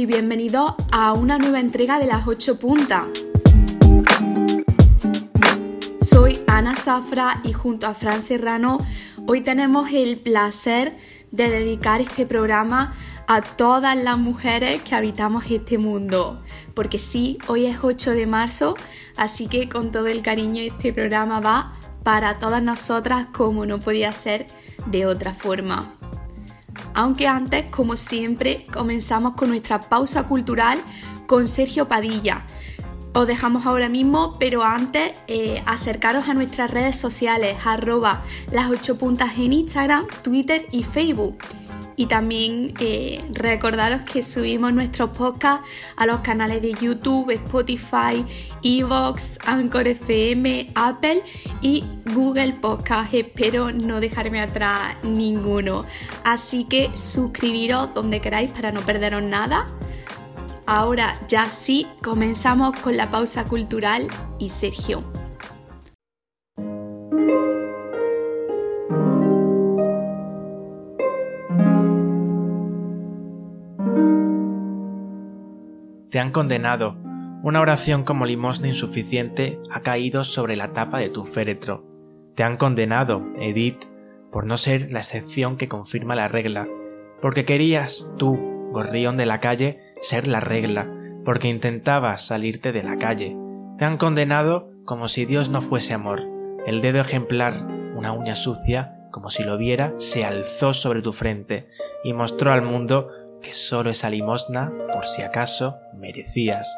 y bienvenidos a una nueva entrega de las 8 puntas. Soy Ana Zafra y junto a Fran Serrano hoy tenemos el placer de dedicar este programa a todas las mujeres que habitamos este mundo. Porque sí, hoy es 8 de marzo, así que con todo el cariño este programa va para todas nosotras como no podía ser de otra forma. Aunque antes, como siempre, comenzamos con nuestra pausa cultural con Sergio Padilla. Os dejamos ahora mismo, pero antes eh, acercaros a nuestras redes sociales, arroba las 8 puntas en Instagram, Twitter y Facebook y también eh, recordaros que subimos nuestros podcasts a los canales de YouTube, Spotify, Evox, Anchor FM, Apple y Google Podcast. Espero no dejarme atrás ninguno. Así que suscribiros donde queráis para no perderos nada. Ahora ya sí, comenzamos con la pausa cultural y Sergio. Te han condenado. Una oración como limosna insuficiente ha caído sobre la tapa de tu féretro. Te han condenado, Edith, por no ser la excepción que confirma la regla, porque querías tú, gorrión de la calle, ser la regla, porque intentabas salirte de la calle. Te han condenado como si Dios no fuese amor. El dedo ejemplar, una uña sucia, como si lo viera, se alzó sobre tu frente y mostró al mundo que solo esa limosna, por si acaso, merecías.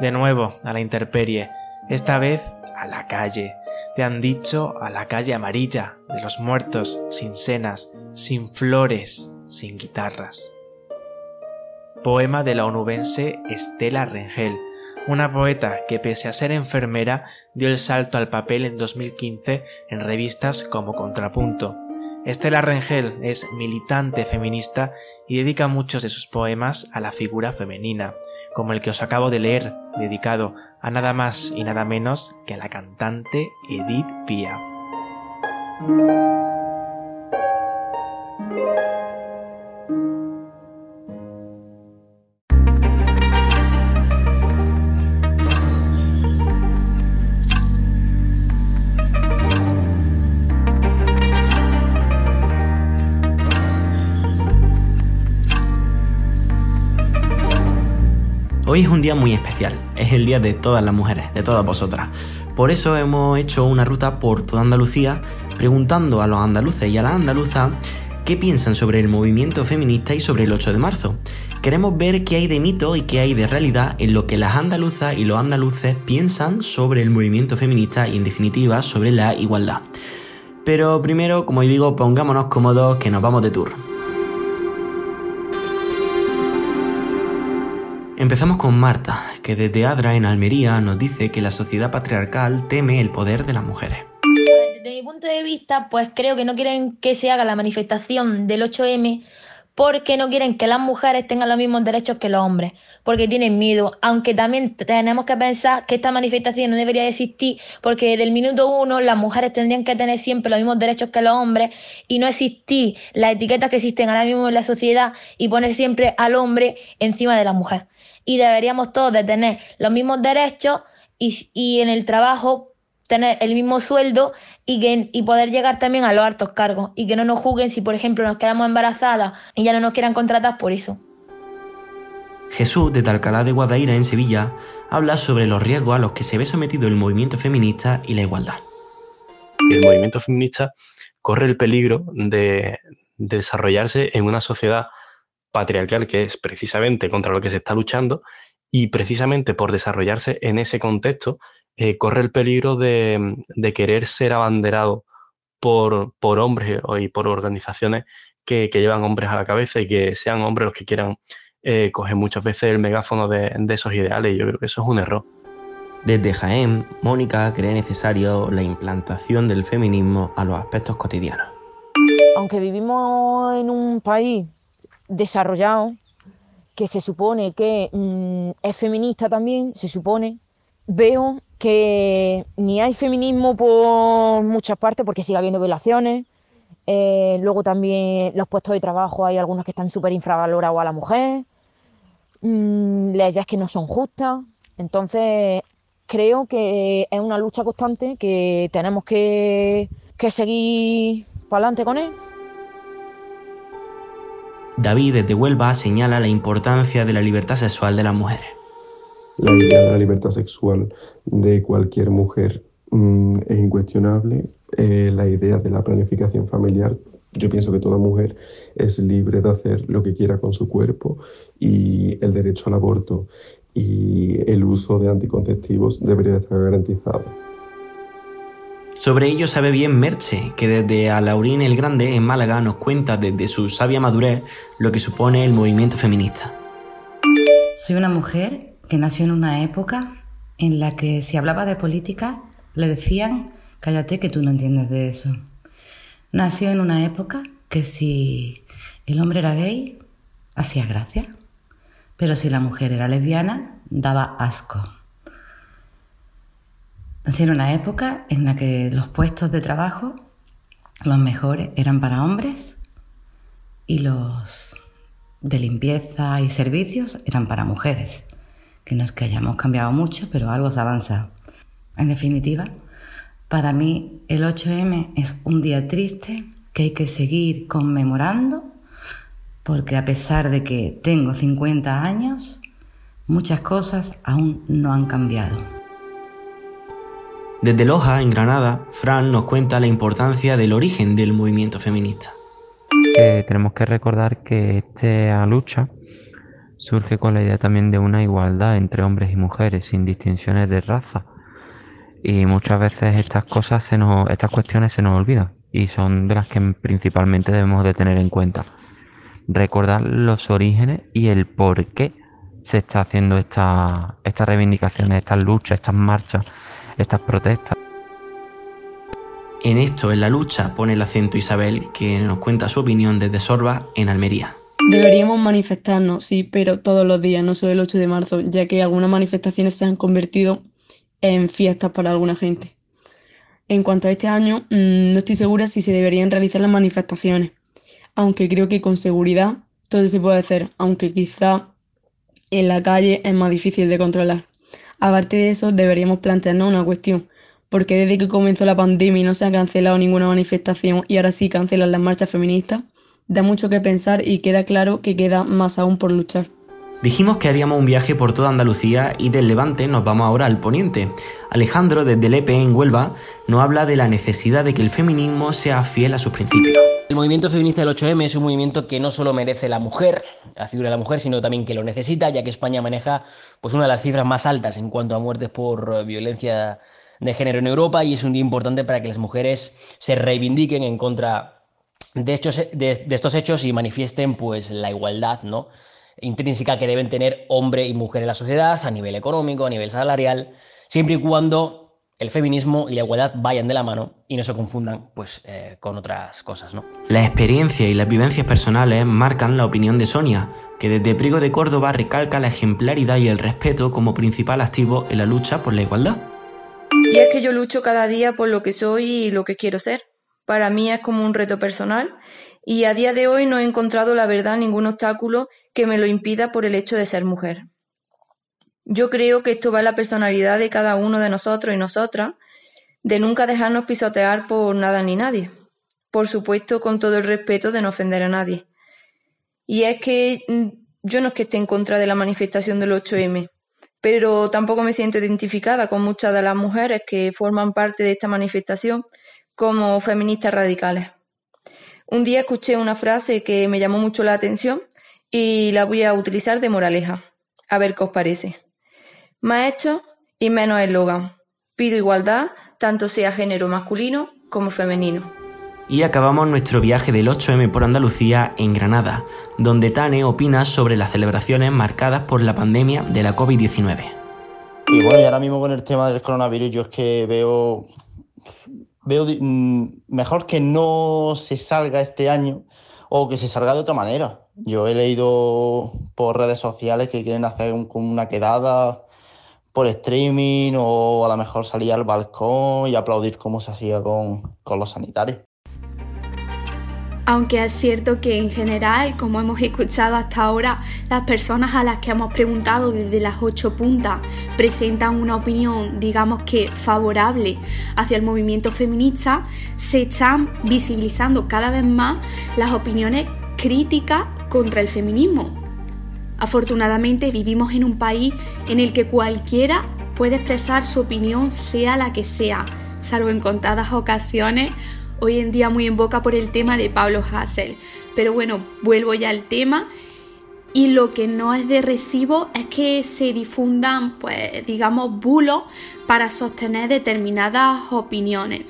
De nuevo, a la intemperie, esta vez a la calle. Te han dicho a la calle amarilla, de los muertos, sin cenas, sin flores, sin guitarras. Poema de la onubense Estela Rengel, una poeta que pese a ser enfermera dio el salto al papel en 2015 en revistas como Contrapunto, Estela Rengel es militante feminista y dedica muchos de sus poemas a la figura femenina, como el que os acabo de leer, dedicado a nada más y nada menos que a la cantante Edith Piaf. Hoy es un día muy especial, es el día de todas las mujeres, de todas vosotras. Por eso hemos hecho una ruta por toda Andalucía preguntando a los andaluces y a las andaluzas qué piensan sobre el movimiento feminista y sobre el 8 de marzo. Queremos ver qué hay de mito y qué hay de realidad en lo que las andaluzas y los andaluces piensan sobre el movimiento feminista y en definitiva sobre la igualdad. Pero primero, como digo, pongámonos cómodos que nos vamos de tour. Empezamos con Marta, que desde Adra en Almería nos dice que la sociedad patriarcal teme el poder de las mujeres. Desde mi punto de vista, pues creo que no quieren que se haga la manifestación del 8M porque no quieren que las mujeres tengan los mismos derechos que los hombres, porque tienen miedo, aunque también tenemos que pensar que esta manifestación no debería existir, porque desde el minuto uno las mujeres tendrían que tener siempre los mismos derechos que los hombres y no existir las etiquetas que existen ahora mismo en la sociedad y poner siempre al hombre encima de la mujer y deberíamos todos de tener los mismos derechos y, en el trabajo tener el mismo sueldo y, que, y poder llegar también a los altos cargos y que no nos juzguen si, por ejemplo, nos quedamos embarazadas y ya no nos quieran contratar por eso. Jesús de Talcalá de Guadaira en Sevilla habla sobre los riesgos a los que se ve sometido el movimiento feminista y la igualdad. El movimiento feminista corre el peligro de desarrollarse en una sociedad patriarcal, que es precisamente contra lo que se está luchando, y precisamente por desarrollarse en ese contexto, eh, corre el peligro de, querer ser abanderado por, por, hombres y por organizaciones que, llevan hombres a la cabeza y que sean hombres los que quieran eh, coger muchas veces el megáfono de, de esos ideales. Yo creo que eso es un error. Desde Jaén, Mónica cree necesario la implantación del feminismo a los aspectos cotidianos. Aunque vivimos en un país desarrollado, que se supone que mm, es feminista también, se supone, veo que ni hay feminismo por muchas partes porque sigue habiendo violaciones. Eh, luego también los puestos de trabajo hay algunos que están súper infravalorados a la mujer. mm, leyes que no son justas. Entonces, creo que es una lucha constante que tenemos que, que seguir para adelante con él. David desde Huelva señala la importancia de la libertad sexual de las mujeres. La idea de la libertad sexual de cualquier mujer mm, es incuestionable. Eh, la idea de la planificación familiar, yo pienso que toda mujer es libre de hacer lo que quiera con su cuerpo y el derecho al aborto y el uso de anticonceptivos debería estar garantizado. Sobre ello sabe bien Merche, que desde Alaurín el Grande en Málaga nos cuenta desde su sabia madurez lo que supone el movimiento feminista. Soy una mujer que nació en una época en la que si hablaba de política le decían cállate que tú no entiendes de eso. Nació en una época que si el hombre era gay hacía gracia, pero si la mujer era lesbiana daba asco. Nací en una época en la que los puestos de trabajo, los mejores, eran para hombres y los de limpieza y servicios eran para mujeres. Que no es que hayamos cambiado mucho, pero algo se avanza. En definitiva, para mí el 8M es un día triste que hay que seguir conmemorando porque a pesar de que tengo 50 años, muchas cosas aún no han cambiado. Desde Loja, en Granada, Fran nos cuenta la importancia del origen del movimiento feminista. tenemos que recordar que esta lucha surge con la idea también de una igualdad entre hombres y mujeres, sin distinciones de raza. Y muchas veces estas cosas, se nos, estas cuestiones se nos olvidan y son de las que principalmente debemos de tener en cuenta. Recordar los orígenes y el por qué se está haciendo esta, estas reivindicaciones, estas luchas, estas marchas estas protestas. En esto, en la lucha, pone el acento Isabel, que nos cuenta su opinión desde Sorba, en Almería. Deberíamos manifestarnos, sí, pero todos los días, no solo el 8 de marzo, ya que algunas manifestaciones se han convertido en fiestas para alguna gente. En cuanto a este año, mm, no estoy segura si se deberían realizar las manifestaciones, aunque creo que con seguridad todo se puede hacer, aunque quizá en la calle es más difícil de controlar. Aparte de eso, deberíamos plantearnos una cuestión, porque desde que comenzó la pandemia no se ha cancelado ninguna manifestación y ahora sí cancelan las marchas feministas, da mucho que pensar y queda claro que queda más aún por luchar. Dijimos que haríamos un viaje por toda Andalucía y del Levante nos vamos ahora al Poniente. Alejandro desde Lepe en Huelva nos habla de la necesidad de que el feminismo sea fiel a sus principios. El movimiento feminista del 8M es un movimiento que no solo merece la mujer, la figura de la mujer, sino también que lo necesita, ya que España maneja pues, una de las cifras más altas en cuanto a muertes por violencia de género en Europa y es un día importante para que las mujeres se reivindiquen en contra de estos, de estos hechos y manifiesten pues, la igualdad, ¿no? intrínseca que deben tener hombre y mujer en la sociedad, a nivel económico, a nivel salarial, siempre y cuando el feminismo y la igualdad vayan de la mano y no se confundan pues, eh, con otras cosas. ¿no? La experiencia y las vivencias personales marcan la opinión de Sonia, que desde Prigo de Córdoba recalca la ejemplaridad y el respeto como principal activo en la lucha por la igualdad. Y es que yo lucho cada día por lo que soy y lo que quiero ser. Para mí es como un reto personal y a día de hoy no he encontrado la verdad ningún obstáculo que me lo impida por el hecho de ser mujer. Yo creo que esto va en la personalidad de cada uno de nosotros y nosotras, de nunca dejarnos pisotear por nada ni nadie. Por supuesto, con todo el respeto de no ofender a nadie. Y es que mm, yo no es que esté en contra de la manifestación del 8M, pero tampoco me siento identificada con muchas de las mujeres que forman parte de esta manifestación como feministas radicales. Un día escuché una frase que me llamó mucho la atención y la voy a utilizar de moraleja. A ver qué os parece. Más hecho y menos eslogan. Pido igualdad, tanto sea género masculino como femenino. Y acabamos nuestro viaje del 8M por Andalucía en Granada, donde Tane opina sobre las celebraciones marcadas por la pandemia de la COVID-19. Y bueno, y ahora mismo con el tema del coronavirus, yo es que veo veo mm, mejor que no se salga este año o que se salga de otra manera. Yo he leído por redes sociales que quieren hacer una quedada por streaming o a lo mejor salir al balcón y aplaudir como se hacía con, con los sanitarios. Aunque es cierto que en general, como hemos escuchado hasta ahora, las personas a las que hemos preguntado desde las ocho puntas presentan una opinión, digamos que favorable hacia el movimiento feminista, se están visibilizando cada vez más las opiniones críticas contra el feminismo. Afortunadamente vivimos en un país en el que cualquiera puede expresar su opinión sea la que sea, salvo en contadas ocasiones hoy en día muy en boca por el tema de Pablo Hassel. Pero bueno, vuelvo ya al tema. Y lo que no es de recibo es que se difundan, pues, digamos, bulos para sostener determinadas opiniones.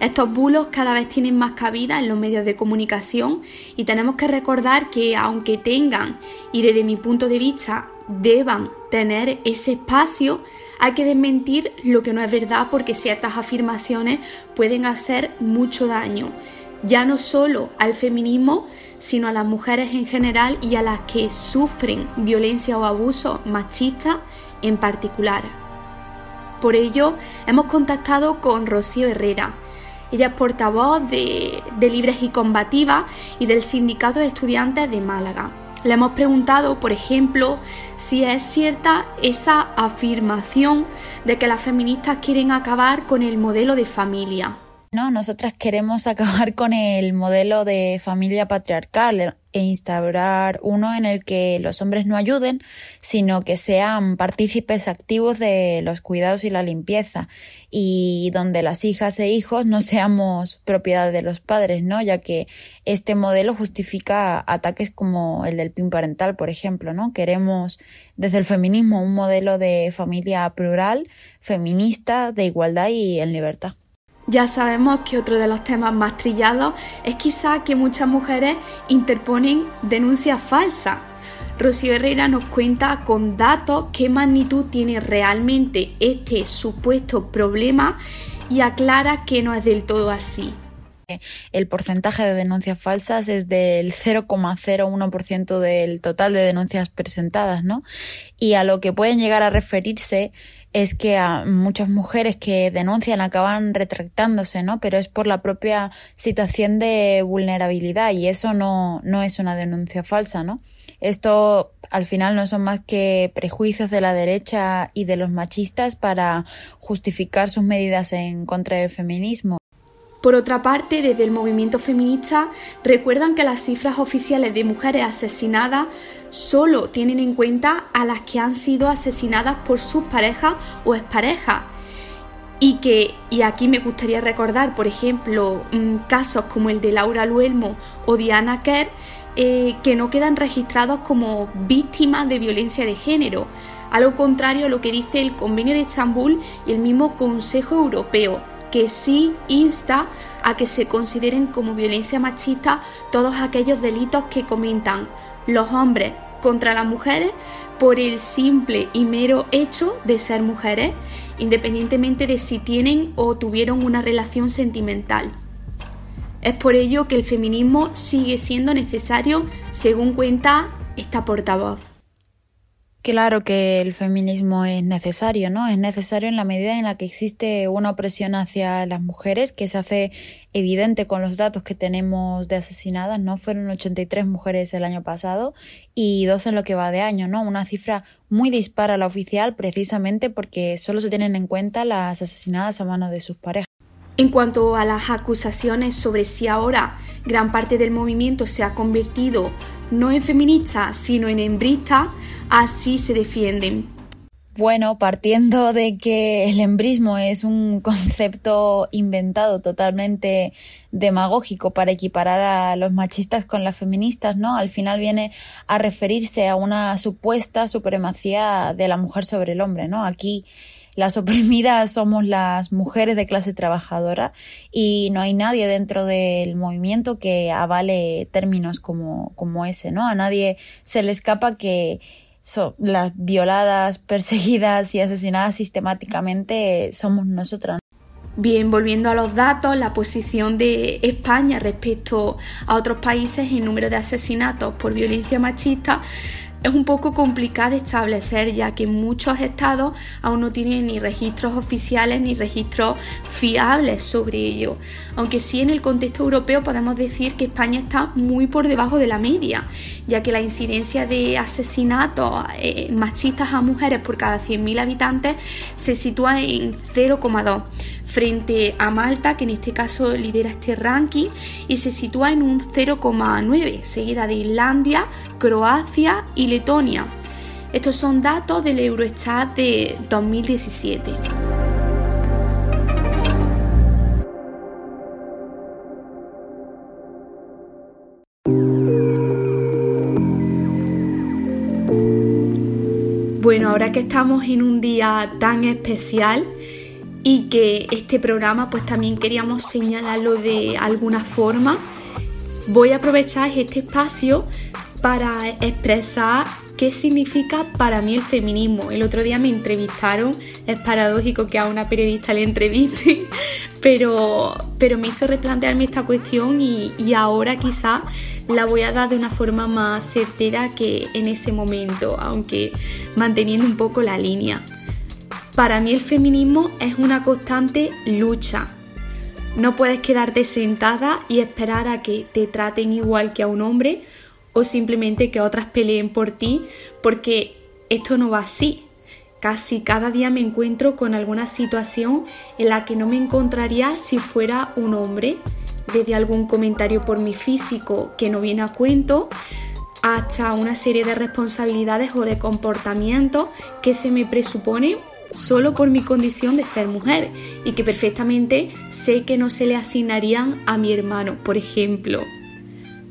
Estos bulos cada vez tienen más cabida en los medios de comunicación y tenemos que recordar que aunque tengan, y desde mi punto de vista, deban tener ese espacio, hay que desmentir lo que no es verdad porque ciertas afirmaciones pueden hacer mucho daño, ya no solo al feminismo, sino a las mujeres en general y a las que sufren violencia o abuso machista en particular. Por ello, hemos contactado con Rocío Herrera. Ella es portavoz de, de Libres y Combativas y del Sindicato de Estudiantes de Málaga. Le hemos preguntado, por ejemplo, si es cierta esa afirmación de que las feministas quieren acabar con el modelo de familia. No, nosotras queremos acabar con el modelo de familia patriarcal instaurar uno en el que los hombres no ayuden, sino que sean partícipes activos de los cuidados y la limpieza y donde las hijas e hijos no seamos propiedad de los padres, ¿no? Ya que este modelo justifica ataques como el del PIN parental, por ejemplo, ¿no? Queremos desde el feminismo un modelo de familia plural, feminista, de igualdad y en libertad. Ya sabemos que otro de los temas más trillados es quizá que muchas mujeres interponen denuncias falsas. Rocío Herrera nos cuenta con datos qué magnitud tiene realmente este supuesto problema y aclara que no es del todo así. El porcentaje de denuncias falsas es del 0,01% del total de denuncias presentadas, ¿no? Y a lo que pueden llegar a referirse es que a muchas mujeres que denuncian acaban retractándose, ¿no? Pero es por la propia situación de vulnerabilidad y eso no, no es una denuncia falsa, ¿no? Esto al final no son más que prejuicios de la derecha y de los machistas para justificar sus medidas en contra del feminismo. Por otra parte, desde el movimiento feminista recuerdan que las cifras oficiales de mujeres asesinadas solo tienen en cuenta a las que han sido asesinadas por sus parejas o exparejas. Y que, y aquí me gustaría recordar, por ejemplo, mm, casos como el de Laura Luelmo o Diana Kerr, eh, que no quedan registrados como víctimas de violencia de género, a lo contrario a lo que dice el Convenio de Estambul y el mismo Consejo Europeo, que sí insta a que se consideren como violencia machista todos aquellos delitos que comentan los hombres contra las mujeres por el simple y mero hecho de ser mujeres, independientemente de si tienen o tuvieron una relación sentimental. Es por ello que el feminismo sigue siendo necesario, según cuenta esta portavoz. Claro que el feminismo es necesario, ¿no? Es necesario en la medida en la que existe una opresión hacia las mujeres que se hace evidente con los datos que tenemos de asesinadas, ¿no? Fueron 83 mujeres el año pasado y 12 en lo que va de año, ¿no? Una cifra muy dispara a la oficial precisamente porque solo se tienen en cuenta las asesinadas a mano de sus parejas. En cuanto a las acusaciones sobre si ahora gran parte del movimiento se ha convertido no en feminista, sino en hembrista, así se defienden. Bueno, partiendo de que el embrismo es un concepto inventado totalmente demagógico para equiparar a los machistas con las feministas, ¿no? Al final viene a referirse a una supuesta supremacía de la mujer sobre el hombre, ¿no? Aquí las oprimidas somos las mujeres de clase trabajadora y no hay nadie dentro del movimiento que avale términos como, como ese, ¿no? A nadie se le escapa que las violadas, perseguidas y asesinadas sistemáticamente somos nosotras. Bien, volviendo a los datos, la posición de España respecto a otros países en número de asesinatos por violencia machista es un poco complicado de establecer ya que muchos estados aún no tienen ni registros oficiales ni registros fiables sobre ello. Aunque sí en el contexto europeo podemos decir que España está muy por debajo de la media, ya que la incidencia de asesinatos eh, machistas a mujeres por cada 100.000 habitantes se sitúa en 0,2 frente a Malta, que en este caso lidera este ranking, y se sitúa en un 0,9, seguida de Islandia, Croacia y Letonia. Estos son datos del Eurostat de 2017. Bueno, ahora que estamos en un día tan especial, y que este programa pues también queríamos señalarlo de alguna forma. Voy a aprovechar este espacio para expresar qué significa para mí el feminismo. El otro día me entrevistaron, es paradójico que a una periodista le entreviste, pero, pero me hizo replantearme esta cuestión y, y ahora quizá la voy a dar de una forma más certera que en ese momento, aunque manteniendo un poco la línea. Para mí el feminismo es una constante lucha. No puedes quedarte sentada y esperar a que te traten igual que a un hombre o simplemente que otras peleen por ti, porque esto no va así. Casi cada día me encuentro con alguna situación en la que no me encontraría si fuera un hombre, desde algún comentario por mi físico que no viene a cuento, hasta una serie de responsabilidades o de comportamientos que se me presuponen solo por mi condición de ser mujer y que perfectamente sé que no se le asignarían a mi hermano, por ejemplo.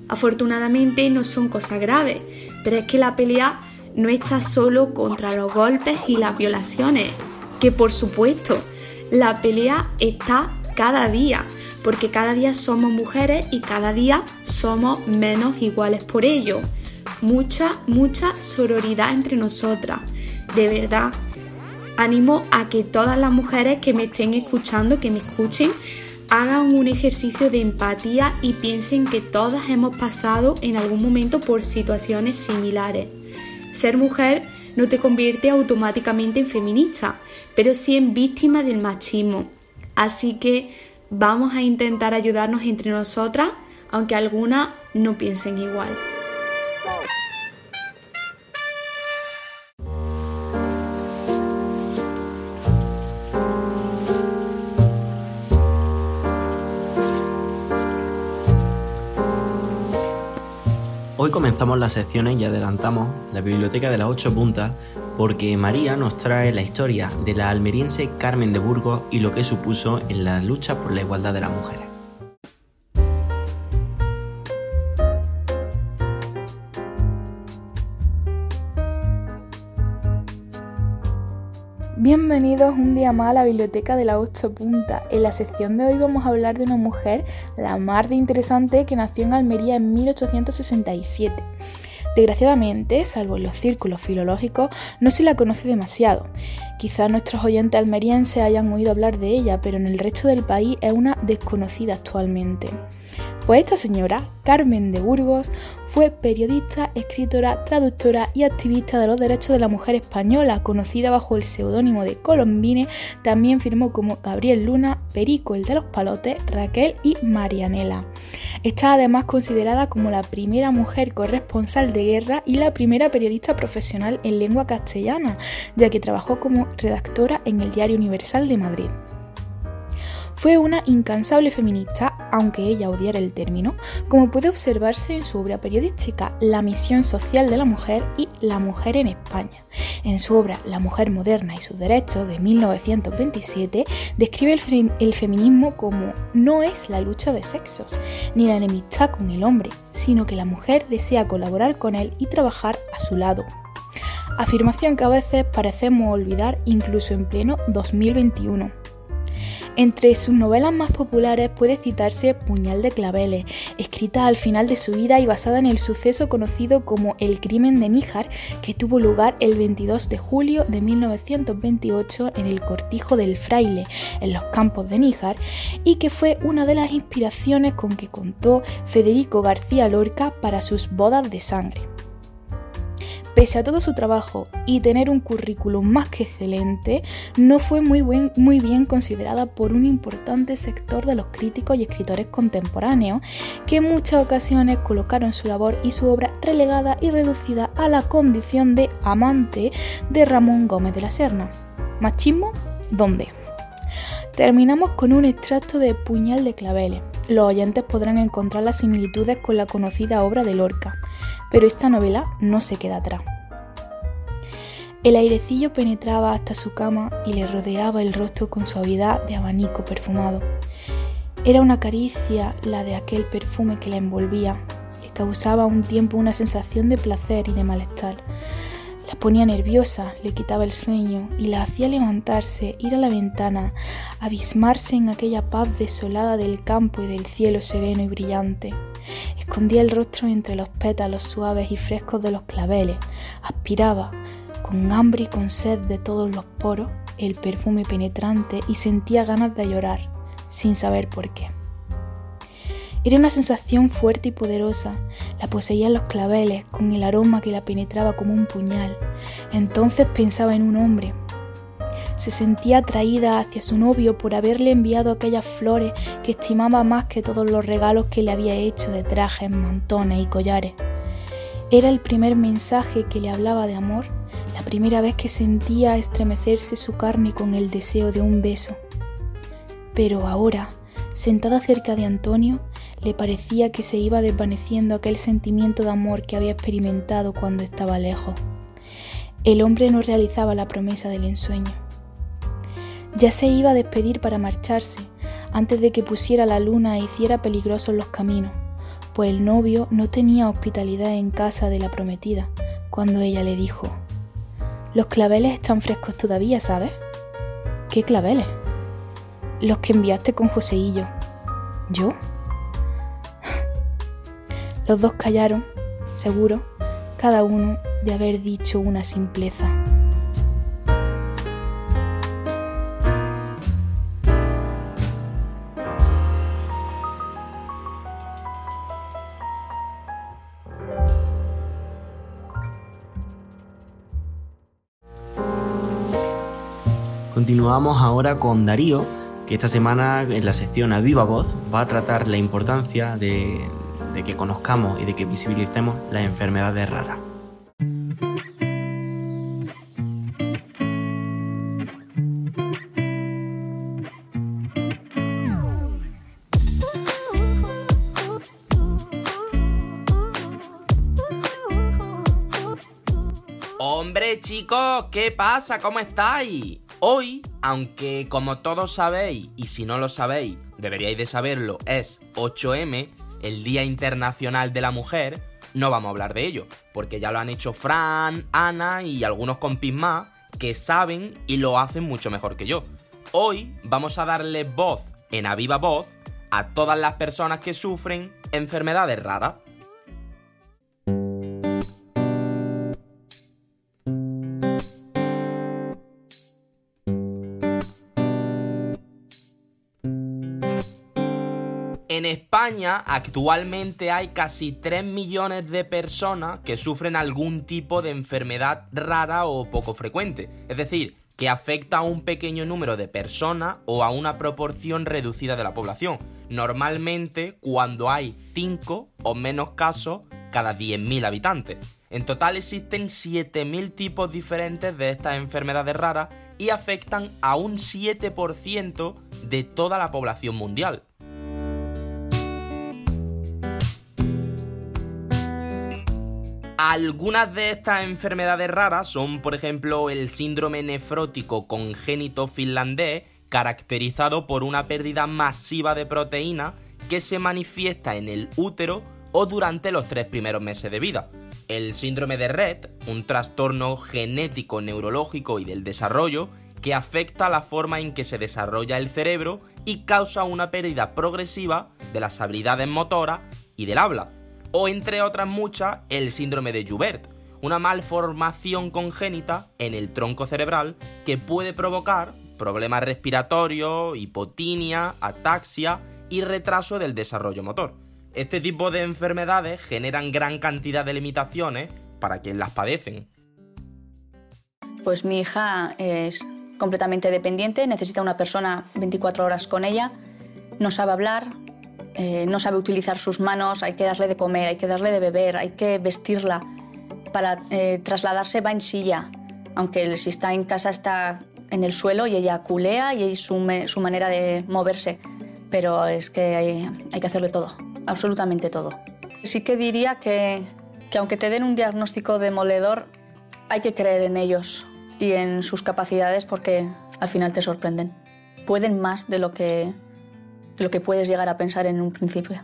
Afortunadamente no son cosas graves, pero es que la pelea no está solo contra los golpes y las violaciones, que por supuesto, la pelea está cada día, porque cada día somos mujeres y cada día somos menos iguales por ello. Mucha, mucha sororidad entre nosotras. De verdad, animo a que todas las mujeres que me estén escuchando, que me escuchen, hagan un ejercicio de empatía y piensen que todas hemos pasado en algún momento por situaciones similares. Ser mujer no te convierte automáticamente en feminista, pero sí en víctima del machismo. Así que vamos a intentar ayudarnos entre nosotras, aunque algunas no piensen igual. Hoy comenzamos las secciones y adelantamos la biblioteca de las ocho puntas porque María nos trae la historia de la almeriense Carmen de Burgos y lo que supuso en la lucha por la igualdad de las mujeres. Bienvenidos un día más a la biblioteca de la Ocho Punta. En la sección de hoy vamos a hablar de una mujer, la más de interesante, que nació en Almería en 1867. Desgraciadamente, salvo en los círculos filológicos, no se la conoce demasiado. Quizás nuestros oyentes almerienses hayan oído hablar de ella, pero en el resto del país es una desconocida actualmente. Pues esta señora, Carmen de Burgos, fue periodista, escritora, traductora y activista de los derechos de la mujer española, conocida bajo el seudónimo de Colombine, también firmó como Gabriel Luna, Perico el de los Palotes, Raquel y Marianela. Está además considerada como la primera mujer corresponsal de guerra y la primera periodista profesional en lengua castellana, ya que trabajó como redactora en el Diario Universal de Madrid. Fue una incansable feminista, aunque ella odiara el término, como puede observarse en su obra periodística La misión social de la mujer y La mujer en España. En su obra La mujer moderna y sus derechos de 1927 describe el, feminismo como no es la lucha de sexos, ni la enemistad con el hombre, sino que la mujer desea colaborar con él y trabajar a su lado, afirmación que a veces parecemos olvidar incluso en pleno 2021. Entre sus novelas más populares puede citarse Puñal de Claveles, escrita al final de su vida y basada en el suceso conocido como el crimen de Níjar, que tuvo lugar el 22 de julio de 1928 en el Cortijo del Fraile, en los campos de Níjar, y que fue una de las inspiraciones con que contó Federico García Lorca para sus bodas de sangre. Pese a todo su trabajo y tener un currículum más que excelente, no fue muy, bien considerada por un importante sector de los críticos y escritores contemporáneos, que en muchas ocasiones colocaron su labor y su obra relegada y reducida a la condición de amante de Ramón Gómez de la Serna. ¿Machismo? ¿Dónde? Terminamos con un extracto de Puñal de Claveles. Los oyentes podrán encontrar las similitudes con la conocida obra de Lorca, pero esta novela no se queda atrás. El airecillo penetraba hasta su cama y le rodeaba el rostro con suavidad de abanico perfumado. Era una caricia la de aquel perfume que la envolvía. Le causaba a un tiempo una sensación de placer y de malestar. La ponía nerviosa, le quitaba el sueño y la hacía levantarse, ir a la ventana, abismarse en aquella paz desolada del campo y del cielo sereno y brillante. Escondía el rostro entre los pétalos suaves y frescos de los claveles, aspiraba, con hambre y con sed de todos los poros, el perfume penetrante y sentía ganas de llorar, sin saber por qué. Era una sensación fuerte y poderosa, la poseían los claveles con el aroma que la penetraba como un puñal. Entonces pensaba en un hombre. Se sentía atraída hacia su novio por haberle enviado aquellas flores que estimaba más que todos los regalos que le había hecho de trajes, mantones y collares. Era el primer mensaje que le hablaba de amor, la primera vez que sentía estremecerse su carne con el deseo de un beso. Pero ahora, sentada cerca de Antonio, le parecía que se iba desvaneciendo aquel sentimiento de amor que había experimentado cuando estaba lejos. El hombre no realizaba la promesa del ensueño. Ya se iba a despedir para marcharse, antes de que pusiera la luna e hiciera peligrosos los caminos, pues el novio no tenía hospitalidad en casa de la prometida, cuando ella le dijo, Los claveles están frescos todavía, ¿sabes? ¿Qué claveles? Los que enviaste con Joseillo. ¿Yo? Los dos callaron, seguro, cada uno de haber dicho una simpleza. Continuamos ahora con Darío, que esta semana en la sección A Viva Voz va a tratar la importancia de, de que conozcamos y de que visibilicemos las enfermedades raras. Hombre chicos, ¿qué pasa? ¿Cómo estáis? Hoy, aunque como todos sabéis, y si no lo sabéis, deberíais de saberlo, es 8M, el Día Internacional de la Mujer, no vamos a hablar de ello, porque ya lo han hecho Fran, Ana y algunos compis más que saben y lo hacen mucho mejor que yo. Hoy vamos a darle voz en a viva voz a todas las personas que sufren enfermedades raras. España actualmente hay casi 3 millones de personas que sufren algún tipo de enfermedad rara o poco frecuente. Es decir, que afecta a un pequeño número de personas o a una proporción reducida de la población. Normalmente cuando hay 5 o menos casos cada 10.000 habitantes. En total existen 7.000 tipos diferentes de estas enfermedades raras y afectan a un 7% de toda la población mundial. Algunas de estas enfermedades raras son, por ejemplo, el síndrome nefrótico congénito finlandés, caracterizado por una pérdida masiva de proteína que se manifiesta en el útero o durante los tres primeros meses de vida. El síndrome de Rett, un trastorno genético neurológico y del desarrollo que afecta la forma en que se desarrolla el cerebro y causa una pérdida progresiva de las habilidades motoras y del habla o entre otras muchas el síndrome de Joubert, una malformación congénita en el tronco cerebral que puede provocar problemas respiratorios, hipotinia, ataxia y retraso del desarrollo motor. Este tipo de enfermedades generan gran cantidad de limitaciones para quien las padecen. Pues mi hija es completamente dependiente, necesita una persona 24 horas con ella, no sabe hablar, eh, no sabe utilizar sus manos, hay que darle de comer, hay que darle de beber, hay que vestirla. Para eh, trasladarse va en silla, aunque si está en casa está en el suelo y ella culea y es su, su manera de moverse. Pero es que hay, hay, que hacerle todo, absolutamente todo. Sí que diría que, que aunque te den un diagnóstico demoledor, hay que creer en ellos y en sus capacidades porque al final te sorprenden. Pueden más de lo que, de lo que puedes llegar a pensar en un principio.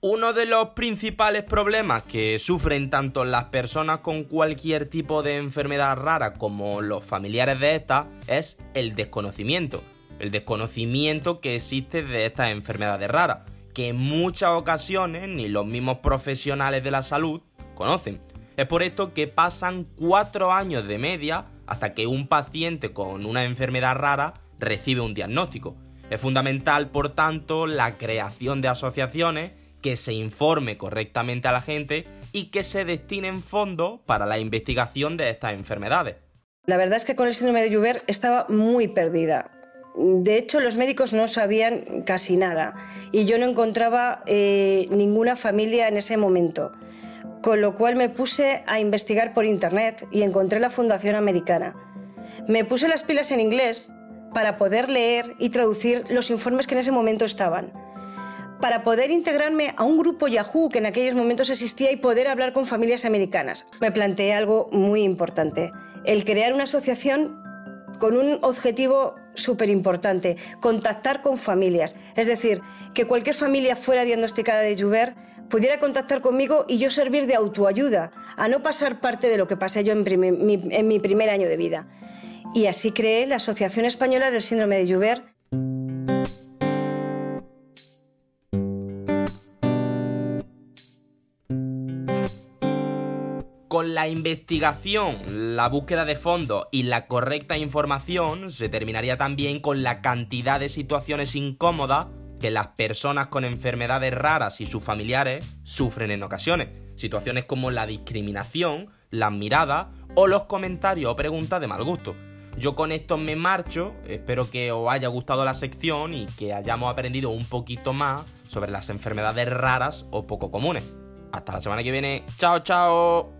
Uno de los principales problemas que sufren tanto las personas con cualquier tipo de enfermedad rara como los familiares de estas es el desconocimiento. El desconocimiento que existe de estas enfermedades raras, que en muchas ocasiones ni los mismos profesionales de la salud conocen. Es por esto que pasan cuatro años de media hasta que un paciente con una enfermedad rara recibe un diagnóstico. Es fundamental, por tanto, la creación de asociaciones que se informe correctamente a la gente y que se destinen fondos para la investigación de estas enfermedades. La verdad es que con el síndrome de Joubert estaba muy perdida. De hecho, los médicos no sabían casi nada y yo no encontraba eh, ninguna familia en ese momento. Con lo cual me puse a investigar por internet y encontré la Fundación Americana. Me puse las pilas en inglés para poder leer y traducir los informes que en ese momento estaban para poder integrarme a un grupo Yahoo que en aquellos momentos existía y poder hablar con familias americanas. Me planteé algo muy importante, el crear una asociación con un objetivo súper importante, contactar con familias. Es decir, que cualquier familia fuera diagnosticada de Joubert pudiera contactar conmigo y yo servir de autoayuda, a no pasar parte de lo que pasé yo en, en mi primer año de vida. Y así creé la Asociación Española del Síndrome de Joubert Con la investigación, la búsqueda de fondos y la correcta información se terminaría también con la cantidad de situaciones incómodas que las personas con enfermedades raras y sus familiares sufren en ocasiones. Situaciones como la discriminación, las miradas o los comentarios o preguntas de mal gusto. Yo con esto me marcho, espero que os haya gustado la sección y que hayamos aprendido un poquito más sobre las enfermedades raras o poco comunes. Hasta la semana que viene. Chao, chao.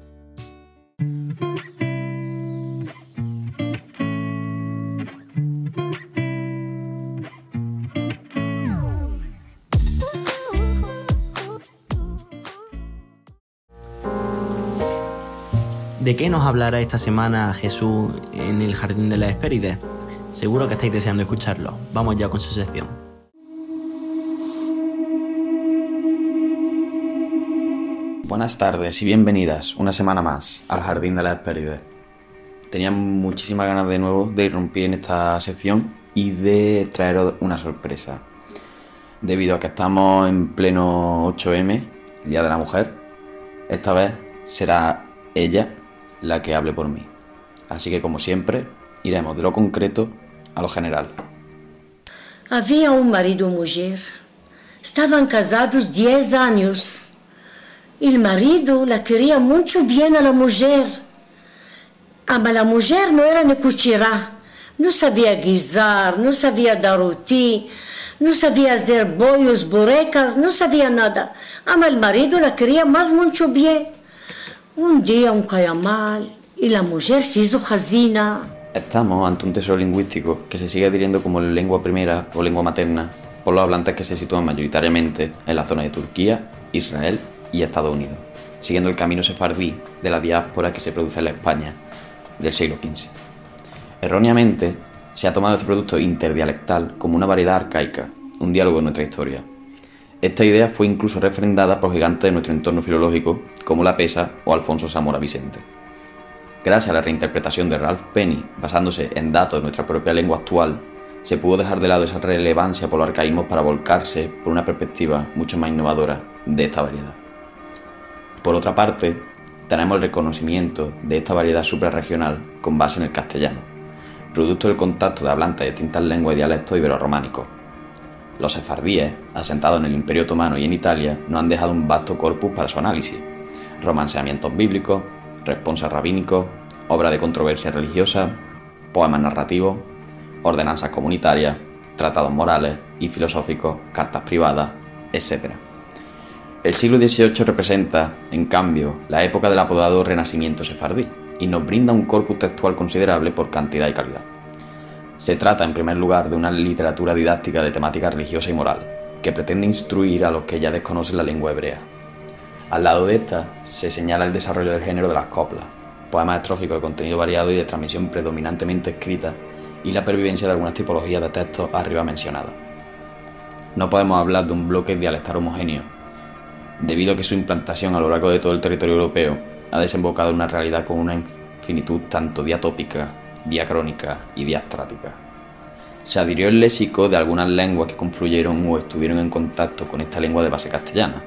¿De qué nos hablará esta semana Jesús en el Jardín de las Hespérides? Seguro que estáis deseando escucharlo. Vamos ya con su sección. Buenas tardes y bienvenidas una semana más al Jardín de las Hespérides. Tenía muchísimas ganas de nuevo de irrumpir en esta sección y de traeros una sorpresa. Debido a que estamos en pleno 8M, Día de la Mujer, esta vez será ella la que hable por mí. Así que como siempre, iremos de lo concreto a lo general. Había un marido y mujer. Estaban casados 10 años. El marido la quería mucho bien a la mujer. Ah, mas la mujer no era ni cuchirá. No sabía guisar, no sabía dar roti, no sabía hacer bollos, burecas, no sabía nada. Mas el marido la quería más mucho bien. Un día un caía mal y la mujer se hizo jazina. Estamos ante un tesoro lingüístico que se sigue adhiriendo como lengua primera o lengua materna por los hablantes que se sitúan mayoritariamente en la zona de Turquía, Israel y Estados Unidos, siguiendo el camino sefardí de la diáspora que se produce en la España del siglo XV. Erróneamente, se ha tomado este producto interdialectal como una variedad arcaica, un diálogo en nuestra historia. Esta idea fue incluso refrendada por gigantes de nuestro entorno filológico como La Pesa o Alfonso Zamora Vicente. Gracias a la reinterpretación de Ralph Penny, basándose en datos de nuestra propia lengua actual, se pudo dejar de lado esa relevancia por los arcaísmos para volcarse por una perspectiva mucho más innovadora de esta variedad. Por otra parte, tenemos el reconocimiento de esta variedad suprarregional con base en el castellano, producto del contacto de hablantes de distintas lenguas y dialectos iberorrománicos. Los sefardíes, asentados en el Imperio Otomano y en Italia, nos han dejado un vasto corpus para su análisis, romanceamientos bíblicos, responsas rabínicos, obras de controversia religiosa, poemas narrativos, ordenanzas comunitarias, tratados morales y filosóficos, cartas privadas, etc. El siglo XVIII representa, en cambio, la época del apodado Renacimiento sefardí y nos brinda un corpus textual considerable por cantidad y calidad. Se trata, en primer lugar, de una literatura didáctica de temática religiosa y moral, que pretende instruir a los que ya desconocen la lengua hebrea. Al lado de esta, se señala el desarrollo del género de las coplas, poemas estróficos de contenido variado y de transmisión predominantemente escrita, y la pervivencia de algunas tipologías de textos arriba mencionadas. No podemos hablar de un bloque dialectal homogéneo, debido a que su implantación a lo largo de todo el territorio europeo ha desembocado en una realidad con una infinitud tanto diatópica, diacrónica y diastrática. Se adhirió el léxico de algunas lenguas que confluyeron o estuvieron en contacto con esta lengua de base castellana.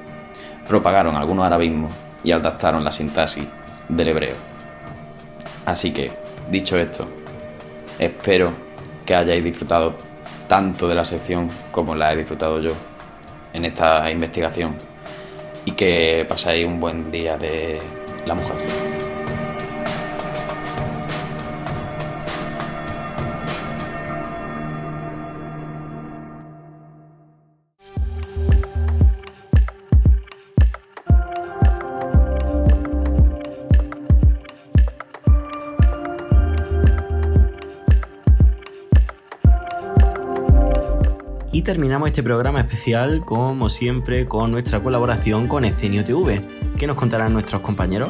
Propagaron algunos arabismos y adaptaron la sintaxis del hebreo. Así que, dicho esto, espero que hayáis disfrutado tanto de la sección como la he disfrutado yo en esta investigación y que pasáis un buen día de la mujer. Terminamos este programa especial, como siempre, con nuestra colaboración con Escenio TV. ¿Qué nos contarán nuestros compañeros?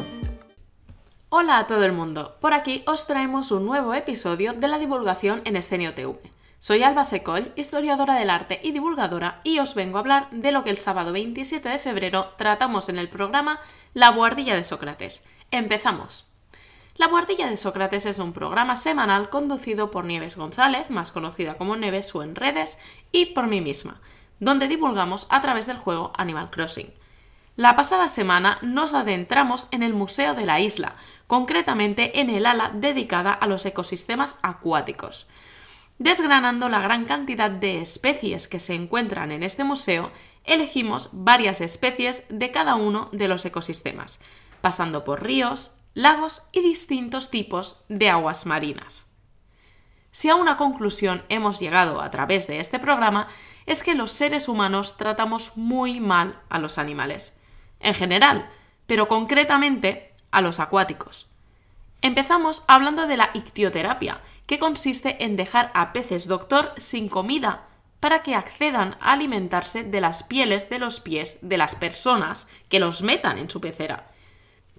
Hola a todo el mundo, por aquí os traemos un nuevo episodio de la divulgación en Escenio TV. Soy Alba Secoll, historiadora del arte y divulgadora, y os vengo a hablar de lo que el sábado 27 de febrero tratamos en el programa La Guardilla de Sócrates. ¡Empezamos! La Guardilla de Sócrates es un programa semanal conducido por Nieves González, más conocida como Neves o en redes, y por mí misma, donde divulgamos a través del juego Animal Crossing. La pasada semana nos adentramos en el Museo de la Isla, concretamente en el ala dedicada a los ecosistemas acuáticos. Desgranando la gran cantidad de especies que se encuentran en este museo, elegimos varias especies de cada uno de los ecosistemas, pasando por ríos, lagos y distintos tipos de aguas marinas. Si a una conclusión hemos llegado a través de este programa es que los seres humanos tratamos muy mal a los animales, en general, pero concretamente a los acuáticos. Empezamos hablando de la ictioterapia, que consiste en dejar a peces doctor sin comida para que accedan a alimentarse de las pieles de los pies de las personas que los metan en su pecera.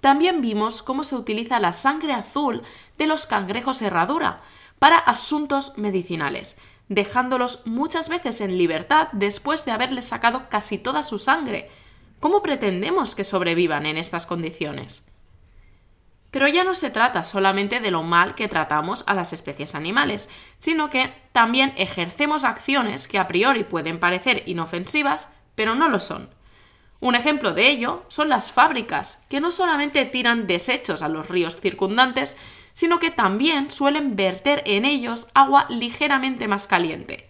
También vimos cómo se utiliza la sangre azul de los cangrejos herradura para asuntos medicinales, dejándolos muchas veces en libertad después de haberles sacado casi toda su sangre. ¿Cómo pretendemos que sobrevivan en estas condiciones? Pero ya no se trata solamente de lo mal que tratamos a las especies animales, sino que también ejercemos acciones que a priori pueden parecer inofensivas, pero no lo son. Un ejemplo de ello son las fábricas, que no solamente tiran desechos a los ríos circundantes, sino que también suelen verter en ellos agua ligeramente más caliente.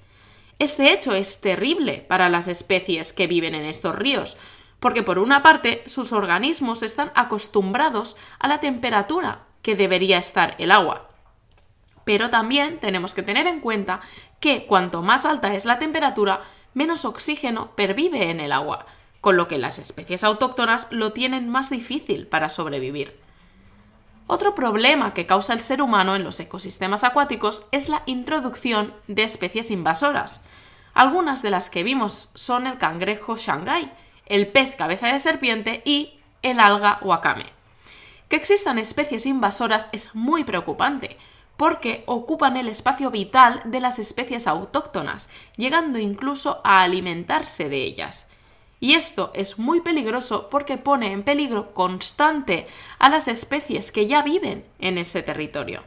Este hecho es terrible para las especies que viven en estos ríos, porque por una parte sus organismos están acostumbrados a la temperatura que debería estar el agua. Pero también tenemos que tener en cuenta que cuanto más alta es la temperatura, menos oxígeno pervive en el agua, con lo que las especies autóctonas lo tienen más difícil para sobrevivir. Otro problema que causa el ser humano en los ecosistemas acuáticos es la introducción de especies invasoras. Algunas de las que vimos son el cangrejo shanghai, el pez cabeza de serpiente y el alga wakame. Que existan especies invasoras es muy preocupante, porque ocupan el espacio vital de las especies autóctonas, llegando incluso a alimentarse de ellas. Y esto es muy peligroso porque pone en peligro constante a las especies que ya viven en ese territorio.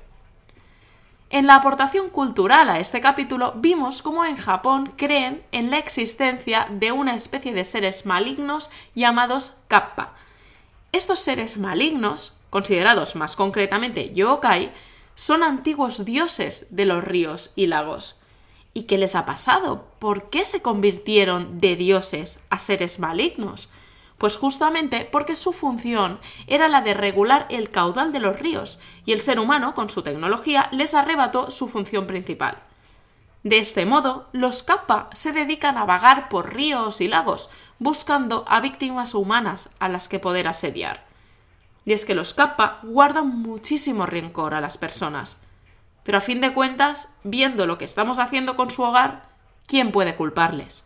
En la aportación cultural a este capítulo vimos cómo en Japón creen en la existencia de una especie de seres malignos llamados kappa. Estos seres malignos, considerados más concretamente yokai, son antiguos dioses de los ríos y lagos. ¿Y qué les ha pasado? ¿Por qué se convirtieron de dioses a seres malignos? Pues justamente porque su función era la de regular el caudal de los ríos, y el ser humano, con su tecnología, les arrebató su función principal. De este modo, los kappa se dedican a vagar por ríos y lagos, buscando a víctimas humanas a las que poder asediar. Y es que los kappa guardan muchísimo rencor a las personas. Pero a fin de cuentas, viendo lo que estamos haciendo con su hogar, ¿quién puede culparles?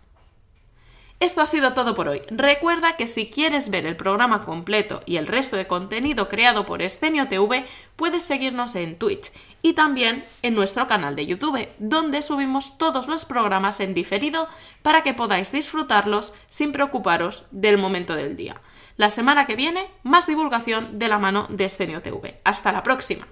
Esto ha sido todo por hoy. Recuerda que si quieres ver el programa completo y el resto de contenido creado por Escenio TV, puedes seguirnos en Twitch y también en nuestro canal de YouTube, donde subimos todos los programas en diferido para que podáis disfrutarlos sin preocuparos del momento del día. La semana que viene, más divulgación de la mano de Escenio TV. Hasta la próxima.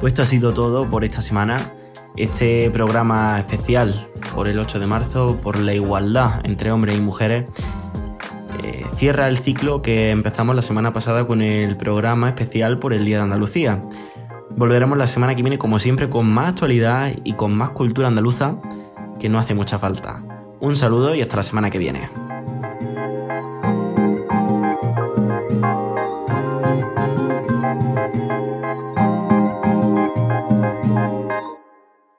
Pues esto ha sido todo por esta semana. Este programa especial por el 8 de marzo, por la igualdad entre hombres y mujeres, eh, cierra el ciclo que empezamos la semana pasada con el programa especial por el Día de Andalucía. Volveremos la semana que viene, como siempre, con más actualidad y con más cultura andaluza que no hace mucha falta. Un saludo y hasta la semana que viene.